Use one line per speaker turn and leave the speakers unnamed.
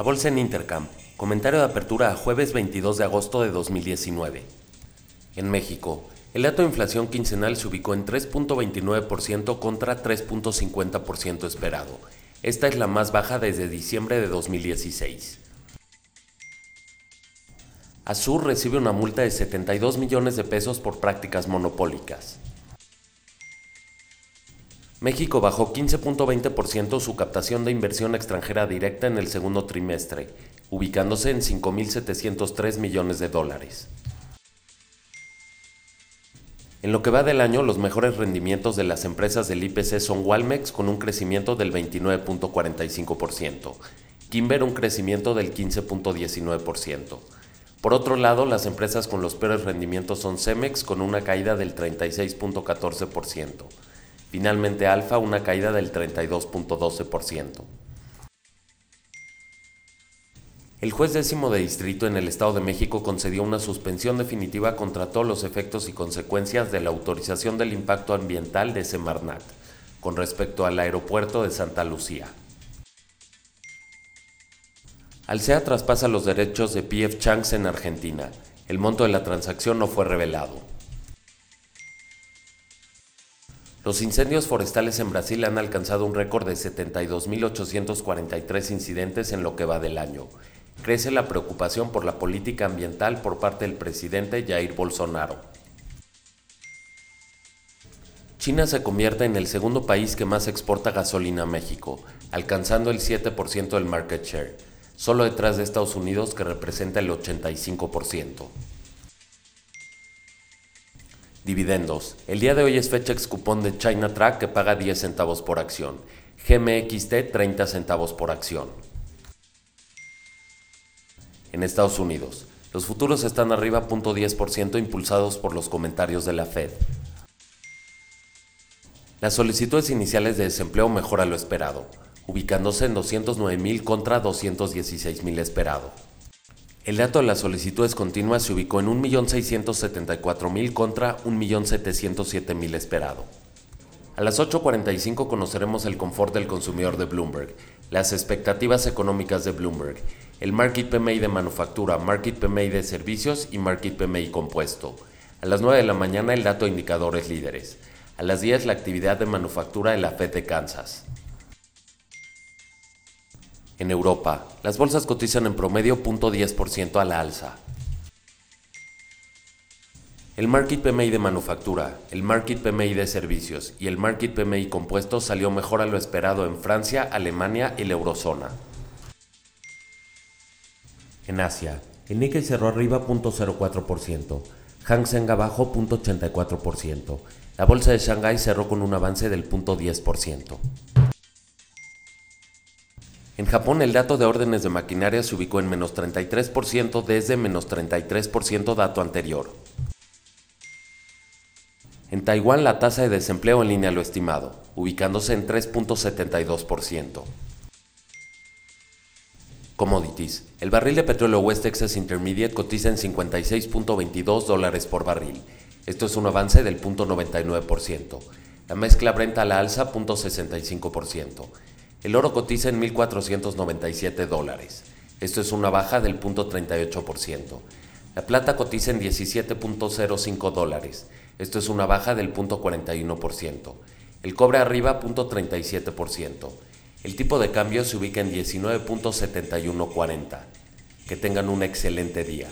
La bolsa en Intercam. Comentario de apertura a jueves 22 de agosto de 2019. En México, el dato de inflación quincenal se ubicó en 3.29% contra 3.50% esperado. Esta es la más baja desde diciembre de 2016. Azur recibe una multa de 72 millones de pesos por prácticas monopólicas. México bajó 15.20% su captación de inversión extranjera directa en el segundo trimestre, ubicándose en 5.703 millones de dólares. En lo que va del año, los mejores rendimientos de las empresas del IPC son Walmex con un crecimiento del 29.45%, Kimber un crecimiento del 15.19%. Por otro lado, las empresas con los peores rendimientos son Cemex con una caída del 36.14%, Finalmente Alfa una caída del 32.12%. El juez décimo de distrito en el Estado de México concedió una suspensión definitiva contra todos los efectos y consecuencias de la autorización del impacto ambiental de Semarnat con respecto al aeropuerto de Santa Lucía. Alsea traspasa los derechos de PF Chang's en Argentina. El monto de la transacción no fue revelado. Los incendios forestales en Brasil han alcanzado un récord de 72.843 incidentes en lo que va del año. Crece la preocupación por la política ambiental por parte del presidente Jair Bolsonaro. China se convierte en el segundo país que más exporta gasolina a México, alcanzando el 7% del market share, solo detrás de Estados Unidos que representa el 85%. Dividendos. El día de hoy es fecha ex cupón de China Track que paga 10 centavos por acción. GMXT 30 centavos por acción. En Estados Unidos, los futuros están arriba 0.10% impulsados por los comentarios de la Fed. Las solicitudes iniciales de desempleo mejora lo esperado, ubicándose en 209.000 contra 216.000 esperado. El dato de las solicitudes continuas se ubicó en 1.674.000 contra 1.707.000 esperado. A las 8.45 conoceremos el confort del consumidor de Bloomberg, las expectativas económicas de Bloomberg, el Market PMI de manufactura, Market PMI de servicios y Market PMI compuesto. A las 9 de la mañana el dato de indicadores líderes. A las 10 la actividad de manufactura de la Fed de Kansas. En Europa, las bolsas cotizan en promedio 0.10% a la alza. El Market PMI de manufactura, el Market PMI de servicios y el Market PMI compuesto salió mejor a lo esperado en Francia, Alemania y la eurozona. En Asia, el Nikkei cerró arriba 0.04%, Hang Seng abajo 0.84%, la bolsa de Shanghai cerró con un avance del 0.10%. En Japón el dato de órdenes de maquinaria se ubicó en menos 33% desde menos 33% dato anterior. En Taiwán la tasa de desempleo en línea lo estimado, ubicándose en 3.72%. Commodities. El barril de petróleo West Texas Intermediate cotiza en 56.22 dólares por barril. Esto es un avance del 0.99%. La mezcla Brent a la alza 0.65%. El oro cotiza en 1.497 dólares. Esto es una baja del 0.38%. La plata cotiza en 17.05 dólares. Esto es una baja del 0.41%. El cobre arriba 0.37%. El tipo de cambio se ubica en 19.7140. Que tengan un excelente día.